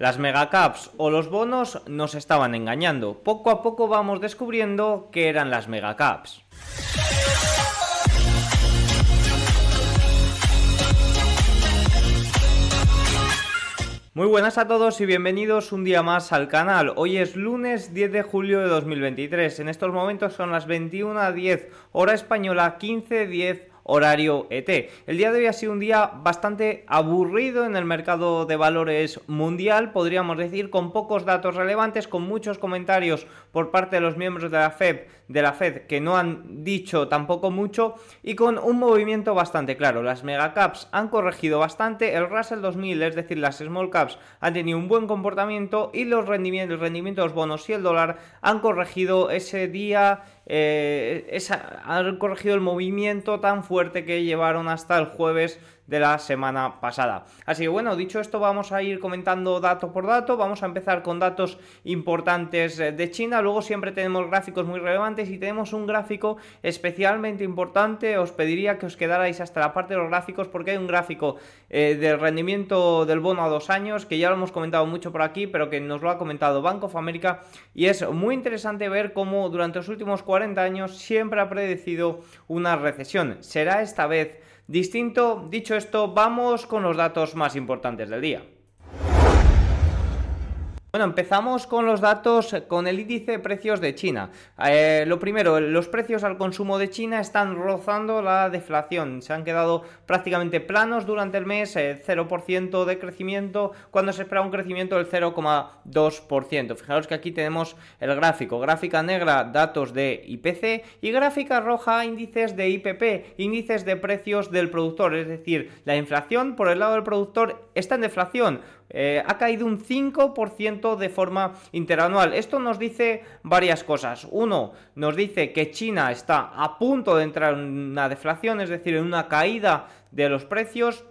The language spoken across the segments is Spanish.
Las megacaps o los bonos nos estaban engañando. Poco a poco vamos descubriendo que eran las megacaps. Muy buenas a todos y bienvenidos un día más al canal. Hoy es lunes 10 de julio de 2023. En estos momentos son las 21.10 hora española, 15.10 horario ET. El día de hoy ha sido un día bastante aburrido en el mercado de valores mundial, podríamos decir, con pocos datos relevantes, con muchos comentarios por parte de los miembros de la Fed, de la Fed que no han dicho tampoco mucho y con un movimiento bastante claro. Las megacaps han corregido bastante, el Russell 2000, es decir, las small caps han tenido un buen comportamiento y los rendimientos, el rendimiento de los bonos y el dólar han corregido ese día eh, han corregido el movimiento tan fuerte que llevaron hasta el jueves de la semana pasada. Así que bueno, dicho esto, vamos a ir comentando dato por dato. Vamos a empezar con datos importantes eh, de China. Luego siempre tenemos gráficos muy relevantes y tenemos un gráfico especialmente importante. Os pediría que os quedarais hasta la parte de los gráficos porque hay un gráfico eh, del rendimiento del bono a dos años que ya lo hemos comentado mucho por aquí, pero que nos lo ha comentado Bank of America y es muy interesante ver cómo durante los últimos 40 años siempre ha predecido una recesión. ¿Será esta vez distinto. Dicho esto, vamos con los datos más importantes del día. Bueno, empezamos con los datos con el índice de precios de China. Eh, lo primero, los precios al consumo de China están rozando la deflación. Se han quedado prácticamente planos durante el mes, 0% eh, de crecimiento, cuando se espera un crecimiento del 0,2%. Fijaros que aquí tenemos el gráfico. Gráfica negra, datos de IPC y gráfica roja, índices de IPP, índices de precios del productor. Es decir, la inflación por el lado del productor está en deflación eh, ha caído un 5% de forma interanual. Esto nos dice varias cosas. Uno, nos dice que China está a punto de entrar en una deflación, es decir, en una caída de los precios.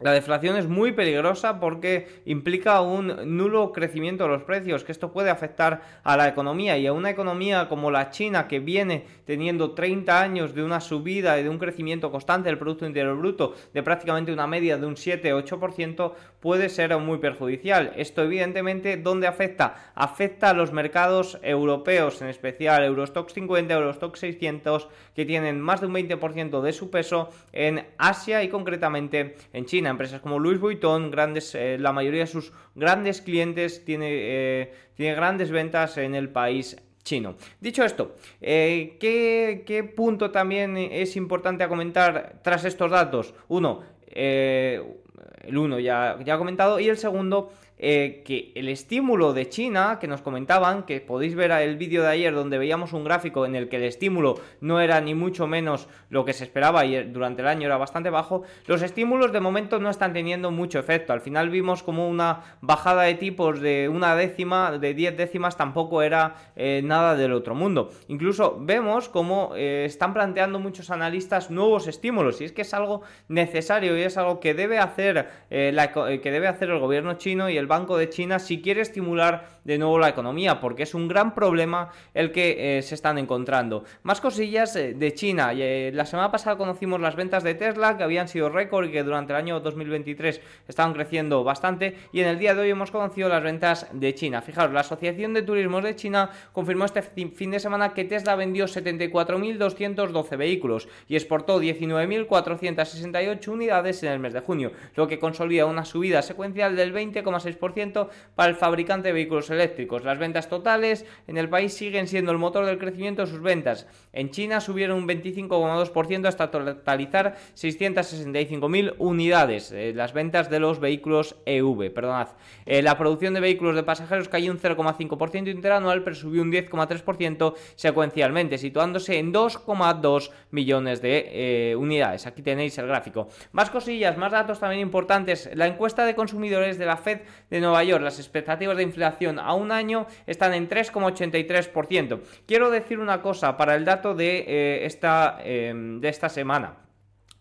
La deflación es muy peligrosa porque implica un nulo crecimiento de los precios, que esto puede afectar a la economía y a una economía como la China que viene teniendo 30 años de una subida y de un crecimiento constante del Producto Interior Bruto de prácticamente una media de un 7-8% puede ser muy perjudicial. Esto evidentemente, ¿dónde afecta? Afecta a los mercados europeos, en especial Eurostox 50, Eurostox 600, que tienen más de un 20% de su peso en Asia y concretamente en China. Empresas como Louis Vuitton, grandes, eh, la mayoría de sus grandes clientes tiene, eh, tiene grandes ventas en el país chino. Dicho esto, eh, ¿qué, punto también es importante a comentar tras estos datos? Uno, el uno ya, ya he comentado, y el segundo, eh, que el estímulo de China, que nos comentaban, que podéis ver el vídeo de ayer donde veíamos un gráfico en el que el estímulo no era ni mucho menos lo que se esperaba y durante el año era bastante bajo, los estímulos de momento no están teniendo mucho efecto. Al final vimos como una bajada de tipos de una décima, de 10 décimas, tampoco era eh, nada del otro mundo. Incluso vemos como eh, están planteando muchos analistas nuevos estímulos y es que es algo necesario y es algo que debe hacer, que debe hacer el gobierno chino y el Banco de China si quiere estimular de nuevo la economía, porque es un gran problema el que eh, se están encontrando. Más cosillas eh, de China. Eh, la semana pasada conocimos las ventas de Tesla, que habían sido récord y que durante el año 2023 estaban creciendo bastante. Y en el día de hoy hemos conocido las ventas de China. Fijaros, la Asociación de Turismos de China confirmó este fin de semana que Tesla vendió 74.212 vehículos y exportó 19.468 unidades en el mes de junio, lo que consolida una subida secuencial del 20,6% para el fabricante de vehículos. Las ventas totales en el país siguen siendo el motor del crecimiento de sus ventas. En China subieron un 25,2% hasta totalizar 665.000 unidades. Eh, las ventas de los vehículos EV, perdonad. Eh, la producción de vehículos de pasajeros cayó un 0,5% interanual, pero subió un 10,3% secuencialmente, situándose en 2,2 millones de eh, unidades. Aquí tenéis el gráfico. Más cosillas, más datos también importantes. La encuesta de consumidores de la Fed de Nueva York, las expectativas de inflación a un año están en 3,83%. Quiero decir una cosa para el dato de, eh, esta, em, de esta semana.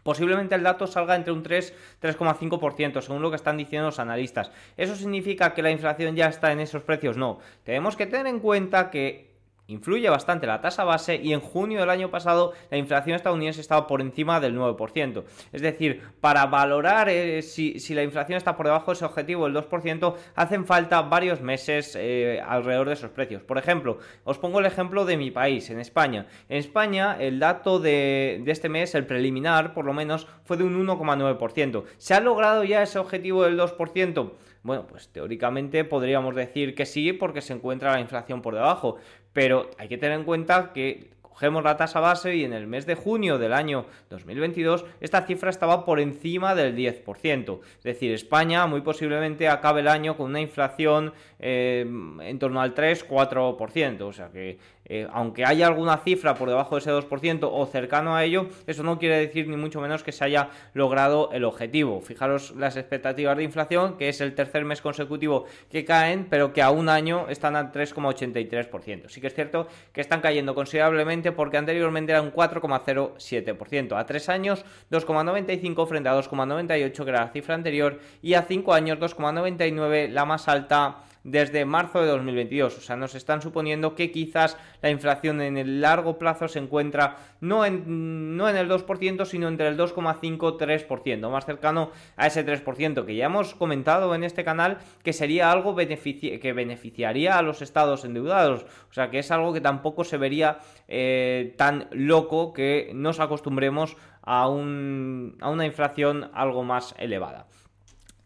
Posiblemente el dato salga entre un 3-3,5%, según lo que están diciendo los analistas. ¿Eso significa que la inflación ya está en esos precios? No. Tenemos que tener en cuenta que influye bastante la tasa base y en junio del año pasado la inflación estadounidense estaba por encima del 9%. Es decir, para valorar eh, si, la inflación está por debajo de ese objetivo del 2%, hacen falta varios meses eh, alrededor de esos precios. Por ejemplo, os pongo el ejemplo de mi país, en España. En España el dato de, de este mes, el preliminar por lo menos, fue de un 1,9%. ¿Se ha logrado ya ese objetivo del 2%? Bueno, pues teóricamente podríamos decir que sí porque se encuentra la inflación por debajo, pero hay que tener en cuenta que cogemos la tasa base y en el mes de junio del año 2022 esta cifra estaba por encima del 10%. Es decir, España muy posiblemente acabe el año con una inflación eh, en torno al 3-4%. O sea que eh, aunque haya alguna cifra por debajo de ese 2% o cercano a ello, eso no quiere decir ni mucho menos que se haya logrado el objetivo. Fijaros las expectativas de inflación, que es el tercer mes consecutivo que caen, pero que a un año están al 3,83%. Sí que es cierto que están cayendo considerablemente porque anteriormente era un 4,07%. A tres años 2,95 frente a 2,98 que era la cifra anterior y a cinco años 2,99 la más alta desde marzo de 2022. O sea, nos están suponiendo que quizás la inflación en el largo plazo se encuentra no en, no en el 2%, sino entre el 2,5-3%, más cercano a ese 3%, que ya hemos comentado en este canal que sería algo que beneficiaría a los estados endeudados. O sea, que es algo que tampoco se vería eh, tan loco que nos acostumbremos a, un, a una inflación algo más elevada.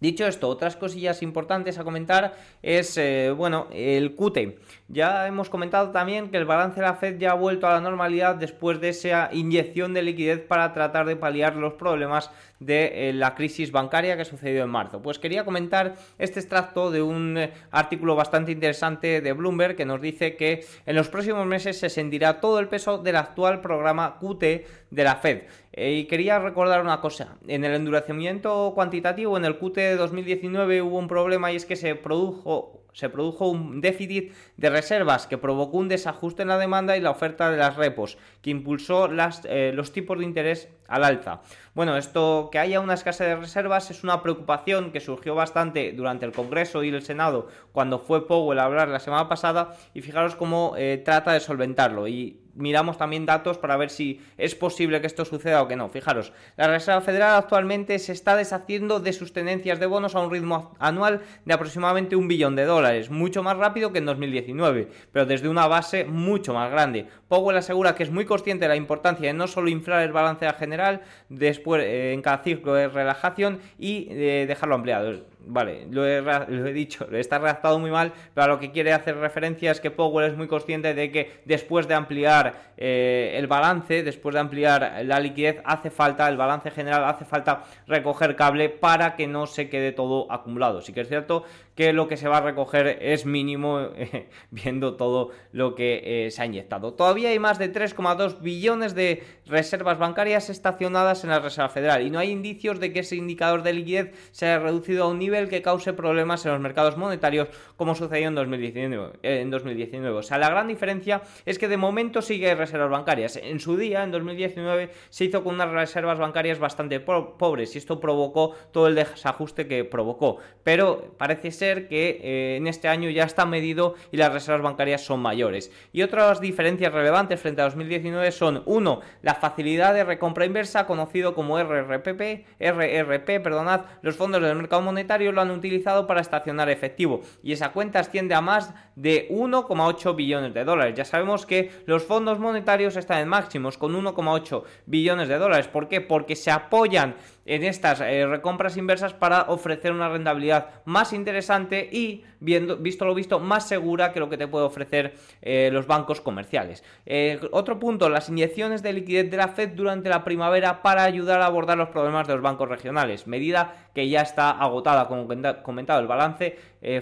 Dicho esto, otras cosillas importantes a comentar es, eh, bueno, el QT. Ya hemos comentado también que el balance de la Fed ya ha vuelto a la normalidad después de esa inyección de liquidez para tratar de paliar los problemas de eh, la crisis bancaria que sucedió en marzo. Pues quería comentar este extracto de un eh, artículo bastante interesante de Bloomberg que nos dice que en los próximos meses se sentirá todo el peso del actual programa QT de la Fed. Y quería recordar una cosa, en el endurecimiento cuantitativo, en el QT de 2019 hubo un problema y es que se produjo se produjo un déficit de reservas que provocó un desajuste en la demanda y la oferta de las repos, que impulsó eh, los tipos de interés al alza. Bueno, esto que haya una escasez de reservas es una preocupación que surgió bastante durante el Congreso y el Senado cuando fue Powell a hablar la semana pasada y fijaros cómo eh, trata de solventarlo y miramos también datos para ver si es posible que esto suceda o que no. Fijaros, la Reserva Federal actualmente se está deshaciendo de sus tenencias de bonos a un ritmo anual de aproximadamente un billón de dólares, mucho más rápido que en 2019, pero desde una base mucho más grande. Powell asegura que es muy consciente de la importancia de no solo inflar el balance general después eh, en cada ciclo de relajación y de dejarlo ampliado vale, lo he, dicho, está redactado muy mal, pero a lo que quiere hacer referencia es que Powell es muy consciente de que después de ampliar eh, el balance, después de ampliar la liquidez, hace falta, el balance general, hace falta recoger cable para que no se quede todo acumulado. Sí que es cierto que lo que se va a recoger es mínimo viendo todo lo que eh, se ha inyectado. Todavía hay más de 3,2 billones de reservas bancarias estacionadas en la Reserva Federal y no hay indicios de que ese indicador de liquidez se haya reducido a un nivel que cause problemas en los mercados monetarios como sucedió en 2019. En 2019. O sea, la gran diferencia es que de momento sigue reservas bancarias. En su día, en 2019, se hizo con unas reservas bancarias bastante pobres y esto provocó todo el desajuste que provocó. Pero parece ser que eh, en este año ya está medido y las reservas bancarias son mayores. Y otras diferencias relevantes frente a 2019 son, uno, la facilidad de recompra inversa, conocido como RRPP, RRP, perdonad, los fondos del mercado monetario lo han utilizado para estacionar efectivo y esa cuenta asciende a más de 1,8 billones de dólares. Ya sabemos que los fondos monetarios están en máximos con 1,8 billones de dólares. ¿Por qué? Porque se apoyan en estas eh, recompras inversas para ofrecer una rentabilidad más interesante y, viendo, visto lo visto, más segura que lo que te puede ofrecer eh, los bancos comerciales. Eh, otro punto, las inyecciones de liquidez de la Fed durante la primavera para ayudar a abordar los problemas de los bancos regionales, medida que ya está agotada, como comentado, el balance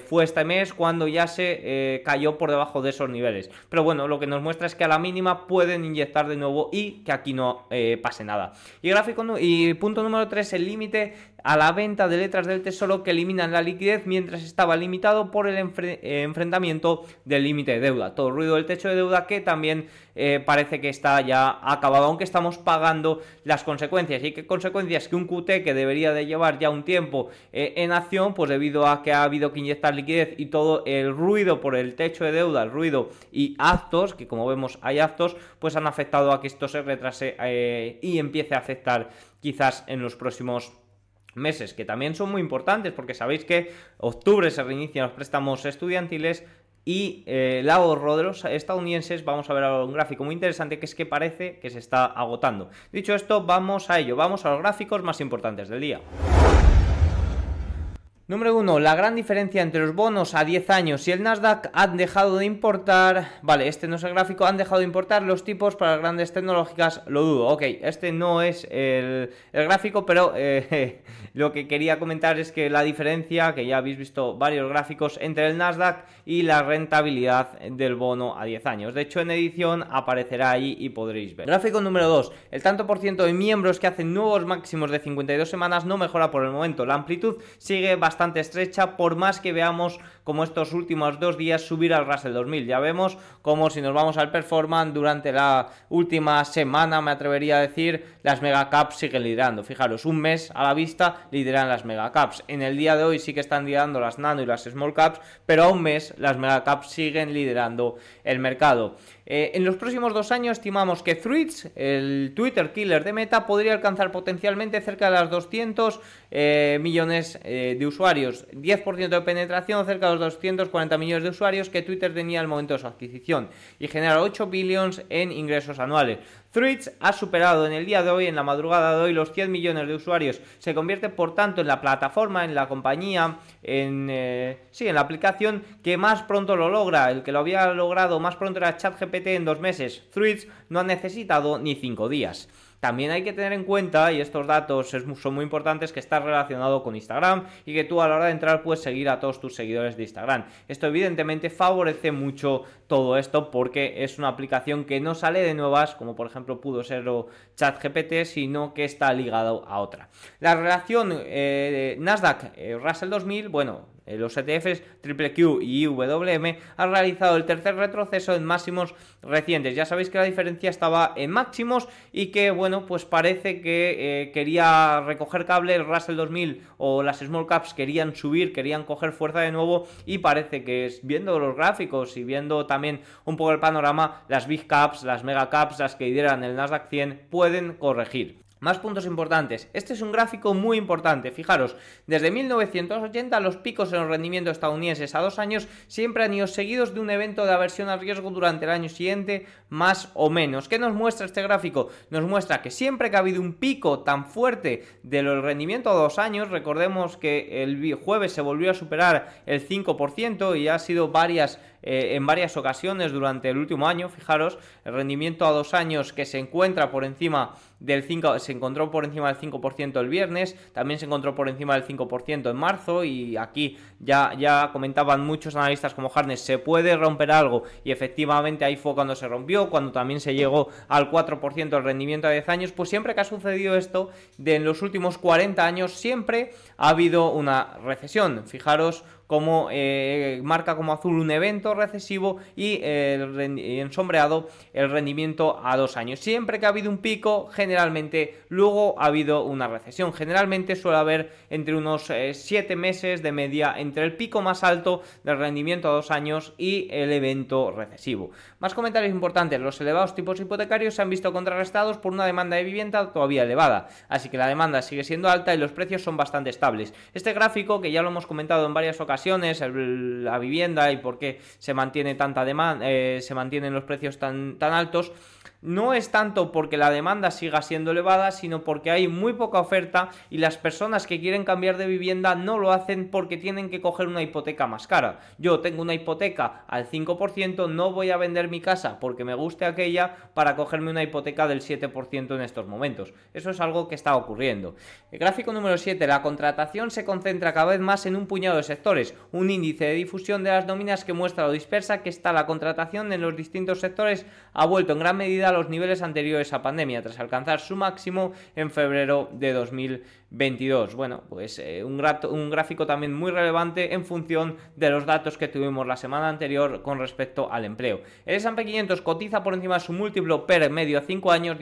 fue este mes cuando ya se cayó por debajo de esos niveles. Pero bueno, lo que nos muestra es que a la mínima pueden inyectar de nuevo y que aquí no pase nada. Y gráfico y punto número 3 el límite a la venta de letras del tesoro que eliminan la liquidez mientras estaba limitado por el eh, enfrentamiento del límite de deuda. Todo el ruido del techo de deuda que también eh, parece que está ya acabado, aunque estamos pagando las consecuencias. ¿Y qué consecuencias? Que un QT que debería de llevar ya un tiempo eh, en acción, pues debido a que ha habido que inyectar liquidez y todo el ruido por el techo de deuda, el ruido y actos, que como vemos hay actos, pues han afectado a que esto se retrase y empiece a afectar quizás en los próximos meses, que también son muy importantes porque sabéis que octubre se reinician los préstamos estudiantiles y eh, el ahorro de los estadounidenses, vamos a ver ahora un gráfico muy interesante que es que parece que se está agotando. Dicho esto, vamos a ello, vamos a los gráficos más importantes del día. Número 1. La gran diferencia entre los bonos a 10 años y el Nasdaq han dejado de importar. Vale, este no es el gráfico. Han dejado de importar los tipos para grandes tecnológicas. Lo dudo. Ok, este no es el, gráfico, pero eh, lo que quería comentar es que la diferencia, que ya habéis visto varios gráficos, entre el Nasdaq y la rentabilidad del bono a 10 años. De hecho, en edición aparecerá ahí y podréis ver. Gráfico número 2. El tanto por ciento de miembros que hacen nuevos máximos de 52 semanas no mejora por el momento. La amplitud sigue bastante estrecha, por más que veamos como estos últimos dos días subir al Russell 2000. Ya vemos como si nos vamos al performance durante la última semana, me atrevería a decir, las megacaps siguen liderando. Fijaros, un mes a la vista lideran las megacaps. En el día de hoy sí que están liderando las nano y las small caps, pero a un mes las megacaps siguen liderando el mercado. Eh, en los próximos dos años estimamos que Threads, el Twitter killer de Meta, podría alcanzar potencialmente cerca de las 200 eh, millones eh, de usuarios. 10% de penetración, cerca de los 240 millones de usuarios que Twitter tenía al momento de su adquisición y genera 8 billones en ingresos anuales. Threads ha superado en el día de hoy, en la madrugada de hoy, los 100 millones de usuarios. Se convierte, por tanto, en la plataforma, en la compañía, en, eh, sí, en la aplicación que más pronto lo logra. El que lo había logrado más pronto era ChatGPT en dos meses. Threads no ha necesitado ni cinco días. También hay que tener en cuenta, y estos datos son muy importantes, que está relacionado con Instagram y que tú a la hora de entrar puedes seguir a todos tus seguidores de Instagram. Esto evidentemente favorece mucho todo esto porque es una aplicación que no sale de nuevas, como por ejemplo pudo ser ChatGPT, sino que está ligado a otra. La relación eh, Nasdaq eh, Russell 2000, bueno, los ETFs Q y IWM han realizado el tercer retroceso en máximos recientes. Ya sabéis que la diferencia estaba en máximos y que, bueno, pues parece que eh, quería recoger cable, el Russell 2000 o las small caps querían subir, querían coger fuerza de nuevo y parece que viendo los gráficos y viendo también un poco el panorama, las big caps, las mega caps, las que lideran el Nasdaq 100 pueden corregir. Más puntos importantes. Este es un gráfico muy importante. Fijaros, desde 1980 los picos en los rendimientos estadounidenses a dos años siempre han ido seguidos de un evento de aversión al riesgo durante el año siguiente, más o menos. ¿Qué nos muestra este gráfico? Nos muestra que siempre que ha habido un pico tan fuerte del rendimiento a dos años, recordemos que el jueves se volvió a superar el 5% y ha sido varias eh, en varias ocasiones durante el último año. Fijaros, el rendimiento a dos años que se encuentra por encima del 5, se encontró por encima del 5% el viernes, también se encontró por encima del 5% en marzo y aquí ya, ya comentaban muchos analistas como Harness, se puede romper algo y efectivamente ahí fue cuando se rompió, cuando también se llegó al 4% el rendimiento a 10 años, pues siempre que ha sucedido esto, de en los últimos 40 años siempre ha habido una recesión. Fijaros como eh, marca como azul un evento recesivo y ensombreado el rendimiento a dos años. Siempre que ha habido un pico, generalmente luego ha habido una recesión. Generalmente suele haber entre unos eh, siete meses de media entre el pico más alto del rendimiento a dos años y el evento recesivo. Más comentarios importantes. Los elevados tipos hipotecarios se han visto contrarrestados por una demanda de vivienda todavía elevada. Así que la demanda sigue siendo alta y los precios son bastante estables. Este gráfico, que ya lo hemos comentado en varias ocasiones, la vivienda y por qué se mantiene tanta demanda, eh, se mantienen los precios tan, tan altos, no es tanto porque la demanda siga siendo elevada, sino porque hay muy poca oferta y las personas que quieren cambiar de vivienda no lo hacen porque tienen que coger una hipoteca más cara. Yo tengo una hipoteca al 5%, no voy a vender mi casa porque me guste aquella para cogerme una hipoteca del 7% en estos momentos. Eso es algo que está ocurriendo. El gráfico número 7, la contratación se concentra cada vez más en un puñado de sectores, un índice de difusión de las nóminas que muestra lo dispersa que está la contratación en los distintos sectores ha vuelto en gran medida a los niveles anteriores a pandemia, tras alcanzar su máximo en febrero de 2020. 2022. Bueno, pues eh, un, un gráfico también muy relevante en función de los datos que tuvimos la semana anterior con respecto al empleo. El S&P 500 cotiza por encima de su múltiplo per medio a 5 años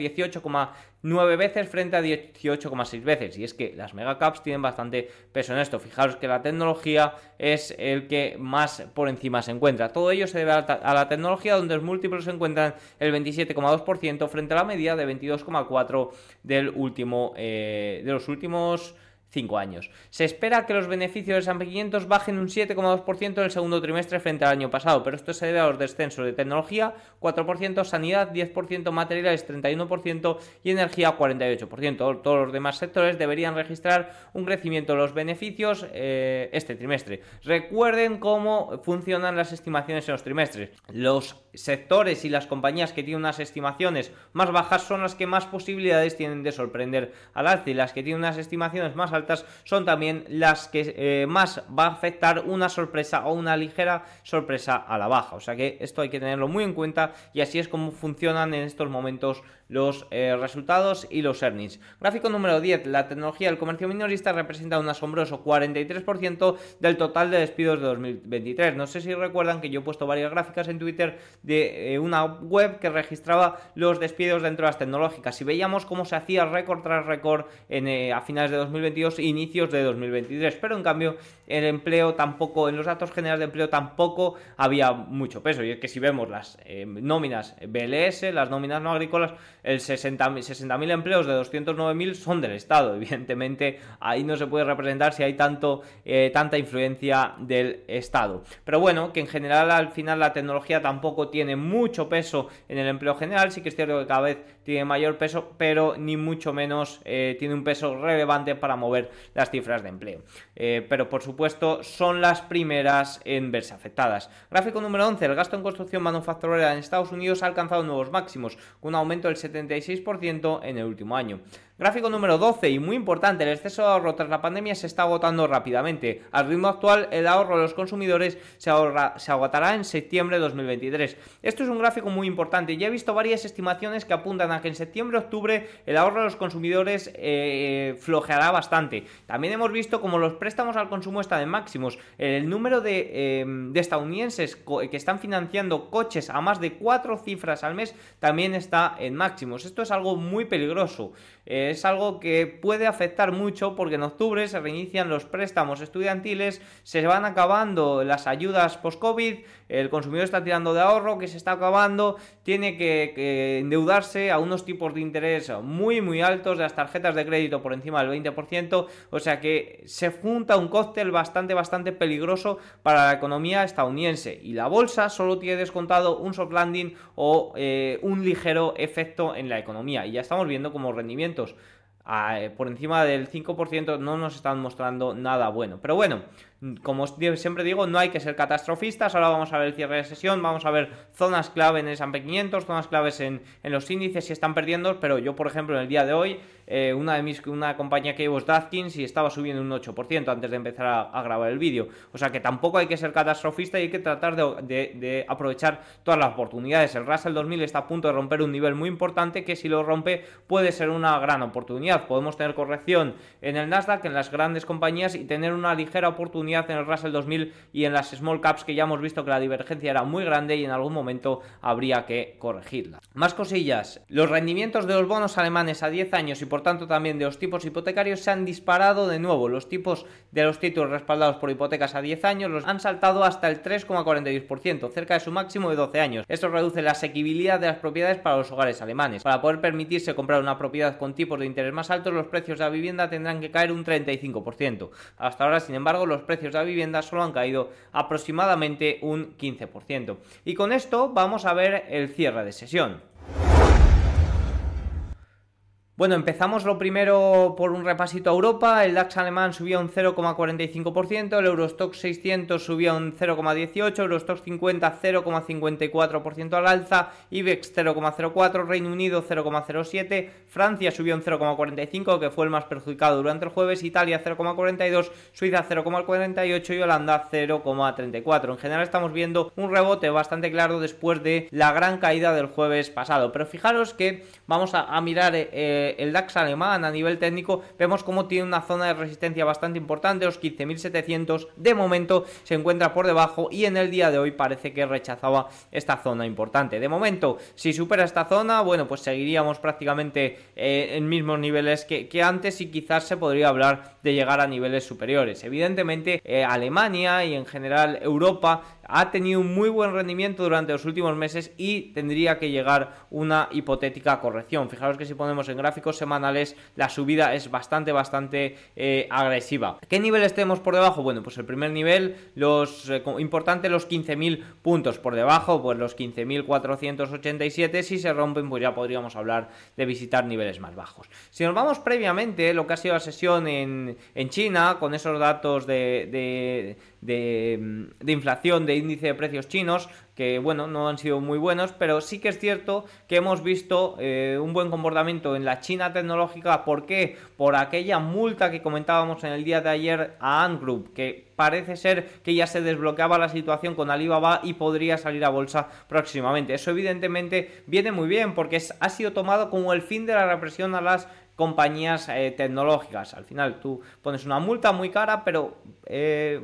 18,9 veces frente a 18,6 veces. Y es que las megacaps tienen bastante peso en esto. Fijaros que la tecnología es el que más por encima se encuentra. Todo ello se debe a la tecnología donde los múltiplos se encuentran el 27,2% frente a la media de 22,4% del último, eh, de los últimos 5 años. Se espera que los beneficios del S&P 500 bajen un 7,2% en el segundo trimestre frente al año pasado, pero esto se debe a los descensos de tecnología, 4%, sanidad, 10%, materiales, 31% y energía, 48%. Todos los demás sectores deberían registrar un crecimiento de los beneficios eh, este trimestre. Recuerden cómo funcionan las estimaciones en los trimestres. Los sectores y las compañías que tienen unas estimaciones más bajas son las que más posibilidades tienen de sorprender al alza y las que tienen unas estimaciones más altas son también las que eh, más va a afectar una sorpresa o una ligera sorpresa a la baja. O sea que esto hay que tenerlo muy en cuenta y así es como funcionan en estos momentos los eh, resultados y los earnings. Gráfico número 10. La tecnología del comercio minorista representa un asombroso 43% del total de despidos de 2023. No sé si recuerdan que yo he puesto varias gráficas en Twitter de eh, una web que registraba los despidos dentro de las tecnológicas y veíamos cómo se hacía récord tras récord en, a finales de 2022 inicios de 2023. Pero en cambio, el empleo tampoco, en los datos generales de empleo tampoco había mucho peso. Y es que si vemos las eh, nóminas BLS, las nóminas no agrícolas, el 60.000 60 empleos de 209.000 son del Estado. Evidentemente, ahí no se puede representar si hay tanto, eh, tanta influencia del Estado. Pero bueno, que en general al final la tecnología tampoco tiene mucho peso en el empleo general. Sí que es cierto que cada vez tiene mayor peso, pero ni mucho menos eh, tiene un peso relevante para mover las cifras de empleo. Eh, pero por supuesto son las primeras en verse afectadas. Gráfico número 11. El gasto en construcción manufacturera en Estados Unidos ha alcanzado nuevos máximos, con un aumento del 76% en el último año. Gráfico número 12 y muy importante, el exceso de ahorro tras la pandemia se está agotando rápidamente. Al ritmo actual, el ahorro de los consumidores se, agotará en septiembre de 2023. Esto es un gráfico muy importante. Ya he visto varias estimaciones que apuntan a que en septiembre-octubre el ahorro de los consumidores eh, flojeará bastante. También hemos visto como los préstamos al consumo están en máximos. El número de, em, estadounidenses que están financiando coches a más de cuatro cifras al mes también está en máximos. Esto es algo muy peligroso es algo que puede afectar mucho porque en octubre se reinician los préstamos estudiantiles, se van acabando las ayudas post-COVID, el consumidor está tirando de ahorro que se está acabando, tiene que, endeudarse a unos tipos de interés muy muy altos de las tarjetas de crédito por encima del 20%, o sea que se junta un cóctel bastante bastante peligroso para la economía estadounidense y la bolsa solo tiene descontado un soft landing o eh, un ligero efecto en la economía y ya estamos viendo como rendimientos eh, por encima del 5% no nos están mostrando nada bueno. Pero bueno, como siempre digo, no hay que ser catastrofistas. Ahora vamos a ver el cierre de sesión, vamos a ver zonas clave en el S&P 500, zonas claves en, los índices si están perdiendo. Pero yo, por ejemplo, en el día de hoy, eh, una de mis una compañía que llevo es Dazkins y estaba subiendo un 8% antes de empezar a, grabar el vídeo. O sea que tampoco hay que ser catastrofista y hay que tratar de, aprovechar todas las oportunidades. El Russell 2000 está a punto de romper un nivel muy importante que si lo rompe puede ser una gran oportunidad. Podemos tener corrección en el Nasdaq, en las grandes compañías y tener una ligera oportunidad en el Russell 2000 y en las small caps que ya hemos visto que la divergencia era muy grande y en algún momento habría que corregirla. Más cosillas, los rendimientos de los bonos alemanes a 10 años y por tanto también de los tipos hipotecarios se han disparado de nuevo. Los tipos de los títulos respaldados por hipotecas a 10 años los han saltado hasta el 3,42%, cerca de su máximo de 12 años. Esto reduce la asequibilidad de las propiedades para los hogares alemanes. Para poder permitirse comprar una propiedad con tipos de interés más altos, los precios de la vivienda tendrán que caer un 35%. Hasta ahora, sin embargo, los precios precios de la vivienda solo han caído aproximadamente un 15%. Y con esto vamos a ver el cierre de sesión. Bueno, empezamos lo primero por un repasito a Europa. El DAX alemán subía un 0,45%, el Eurostock 600 subía un 0,18%, Eurostock 50 0,54% al alza, IBEX 0,04%, Reino Unido 0,07%, Francia subió un 0,45%, que fue el más perjudicado durante el jueves, Italia 0,42%, Suiza 0,48% y Holanda 0,34%. En general estamos viendo un rebote bastante claro después de la gran caída del jueves pasado. Pero fijaros que vamos a, mirar... Eh, el DAX alemán a nivel técnico, vemos cómo tiene una zona de resistencia bastante importante, los 15.700 de momento se encuentra por debajo y en el día de hoy parece que rechazaba esta zona importante. De momento, si supera esta zona, bueno, pues seguiríamos prácticamente eh, en mismos niveles que, antes y quizás se podría hablar de llegar a niveles superiores. Evidentemente, eh, Alemania y en general Europa ha tenido un muy buen rendimiento durante los últimos meses y tendría que llegar una hipotética corrección. Fijaros que si ponemos en gráficos semanales la subida es bastante, bastante eh, agresiva. ¿Qué niveles tenemos por debajo? Bueno, pues el primer nivel, los eh, importante los 15.000 puntos por debajo, pues los 15.487, si se rompen pues ya podríamos hablar de visitar niveles más bajos. Si nos vamos previamente, lo que ha sido la sesión en, China, con esos datos de de, inflación de índice de precios chinos, que bueno, no han sido muy buenos, pero sí que es cierto que hemos visto eh, un buen comportamiento en la China tecnológica. ¿Por qué? Por aquella multa que comentábamos en el día de ayer a Ant Group, que parece ser que ya se desbloqueaba la situación con Alibaba y podría salir a bolsa próximamente. Eso evidentemente viene muy bien porque ha sido tomado como el fin de la represión a las compañías eh, tecnológicas. Al final tú pones una multa muy cara, pero... Eh,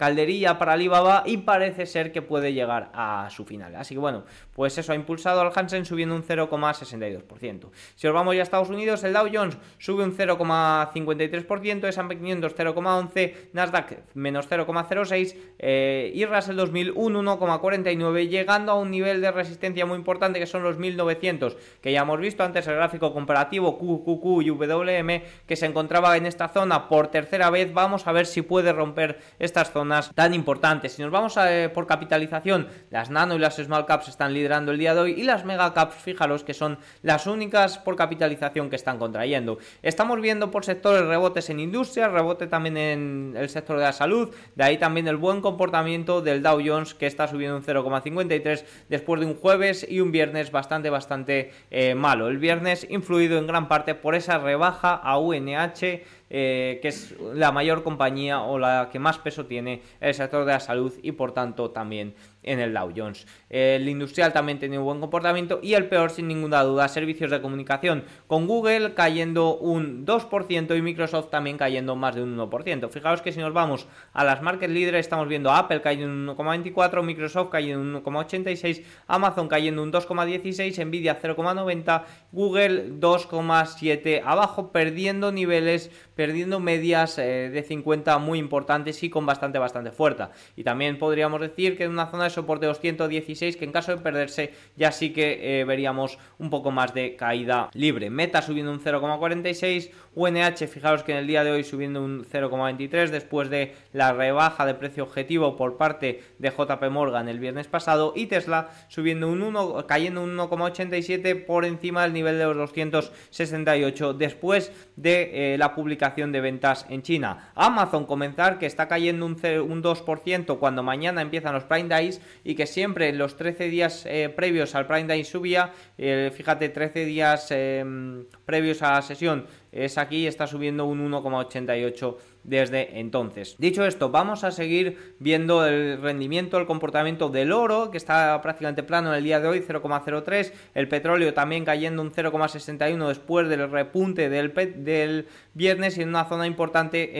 calderilla para Alibaba y parece ser que puede llegar a su final. Así que bueno, pues eso ha impulsado al Hansen subiendo un 0,62%. Si os vamos ya a Estados Unidos, el Dow Jones sube un 0,53%, S&P 500 0,11%, Nasdaq menos 0,06% eh, y Russell 2000 un 1,49%, llegando a un nivel de resistencia muy importante que son los 1900, que ya hemos visto antes el gráfico comparativo QQQ y WM, que se encontraba en esta zona por tercera vez. Vamos a ver si puede romper estas zonas tan importantes. Si nos vamos eh, por capitalización, las nano y las small caps están liderando el día de hoy y las mega caps, fijaros que son las únicas por capitalización que están contrayendo. Estamos viendo por sectores rebotes en industria, rebote también en el sector de la salud, de ahí también el buen comportamiento del Dow Jones que está subiendo un 0,53 después de un jueves y un viernes bastante, bastante eh, malo. El viernes influido en gran parte por esa rebaja a UNH eh, que es la mayor compañía o la que más peso tiene el sector de la salud y por tanto también en el Dow Jones. El industrial también tiene un buen comportamiento y el peor sin ninguna duda, servicios de comunicación, con Google cayendo un 2% y Microsoft también cayendo más de un 1%. Fijaos que si nos vamos a las market leaders estamos viendo Apple cayendo un 1,24, Microsoft cayendo un 1,86, Amazon cayendo un 2,16, Nvidia 0,90, Google 2,7 abajo, perdiendo niveles, perdiendo medias eh, de 50 muy importantes y con bastante, bastante fuerza. Y también podríamos decir que en una zona soporte 216 que en caso de perderse ya sí que eh, veríamos un poco más de caída libre. Meta subiendo un 0,46, UNH fijaros que en el día de hoy subiendo un 0,23 después de la rebaja de precio objetivo por parte de JP Morgan el viernes pasado y Tesla subiendo un 1, cayendo un 1,87 por encima del nivel de los 268 después de eh, la publicación de ventas en China. Amazon comenzar que está cayendo un, un 2% cuando mañana empiezan los Prime Days y que siempre los 13 días eh, previos al Prime Day subía, eh, fíjate, 13 días em, previos a la sesión es aquí, está subiendo un 1,88 desde entonces. Dicho esto, vamos a seguir viendo el rendimiento, el comportamiento del oro, que está prácticamente plano en el día de hoy, 0,03. El petróleo también cayendo un 0,61 después del repunte del, viernes y en una zona importante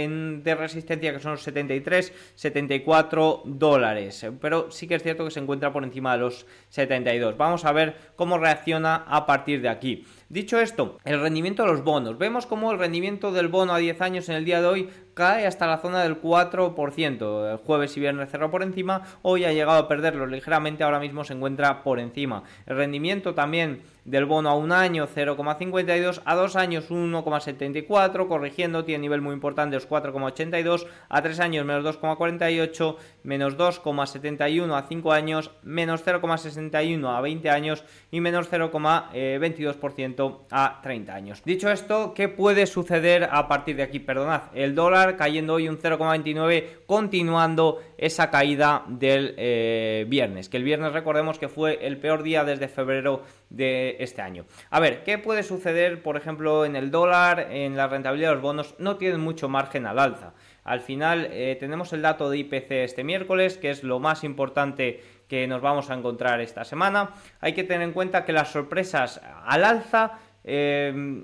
de resistencia que son los 73, 74 dólares. Pero sí que es cierto que se encuentra por encima de los 72. Vamos a ver cómo reacciona a partir de aquí. Dicho esto, el rendimiento de los bonos. Vemos como el rendimiento del bono a 10 años en el día de hoy cae hasta la zona del 4%. El jueves y viernes cerró por encima, hoy ha llegado a perderlo ligeramente, ahora mismo se encuentra por encima. El rendimiento también del bono a un año 0,52, a dos años 1,74, corrigiendo, tiene nivel muy importante los 4,82, a tres años menos 2,48, menos 2,71 a 5 años, menos 0,61 a 20 años y menos 0,22% a 30 años. Dicho esto, ¿qué puede suceder a partir de aquí? Perdonad, el dólar cayendo hoy un 0,29, continuando esa caída del eh, viernes, que el viernes recordemos que fue el peor día desde febrero de este año. A ver, ¿qué puede suceder, por ejemplo, en el dólar, en la rentabilidad de los bonos? No tienen mucho margen al alza. Al final eh, tenemos el dato de IPC este miércoles, que es lo más importante que nos vamos a encontrar esta semana. Hay que tener en cuenta que las sorpresas al alza... Eh,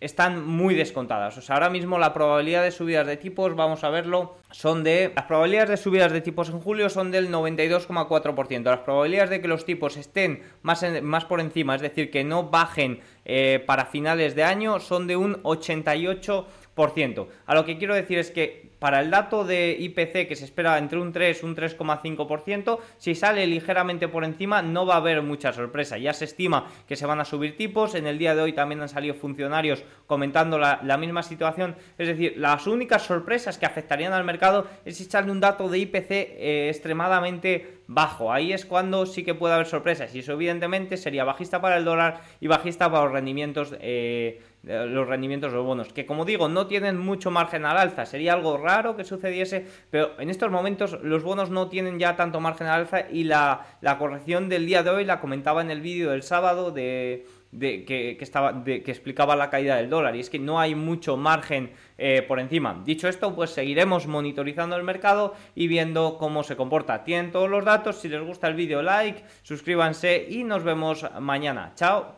están muy descontadas. O sea, ahora mismo la probabilidad de subidas de tipos, vamos a verlo, son de... Las probabilidades de subidas de tipos en julio son del 92,4%. Las probabilidades de que los tipos estén más, más por encima, es decir, que no bajen eh, para finales de año, son de un 88%. A lo que quiero decir es que para el dato de IPC que se espera entre un 3 y un 3,5%, si sale ligeramente por encima no va a haber mucha sorpresa. Ya se estima que se van a subir tipos. En el día de hoy también han salido funcionarios comentando la, misma situación. Es decir, las únicas sorpresas que afectarían al mercado es echarle un dato de IPC eh, extremadamente bajo. Ahí es cuando sí que puede haber sorpresas. Y eso evidentemente sería bajista para el dólar y bajista para los rendimientos. Eh, los rendimientos de los bonos, que como digo, no tienen mucho margen al alza, sería algo raro que sucediese, pero en estos momentos los bonos no tienen ya tanto margen al alza y la, corrección del día de hoy la comentaba en el vídeo del sábado de, que, estaba, que explicaba la caída del dólar y es que no hay mucho margen eh, por encima. Dicho esto, pues seguiremos monitorizando el mercado y viendo cómo se comporta. Tienen todos los datos, si les gusta el vídeo like, suscríbanse y nos vemos mañana. Chao.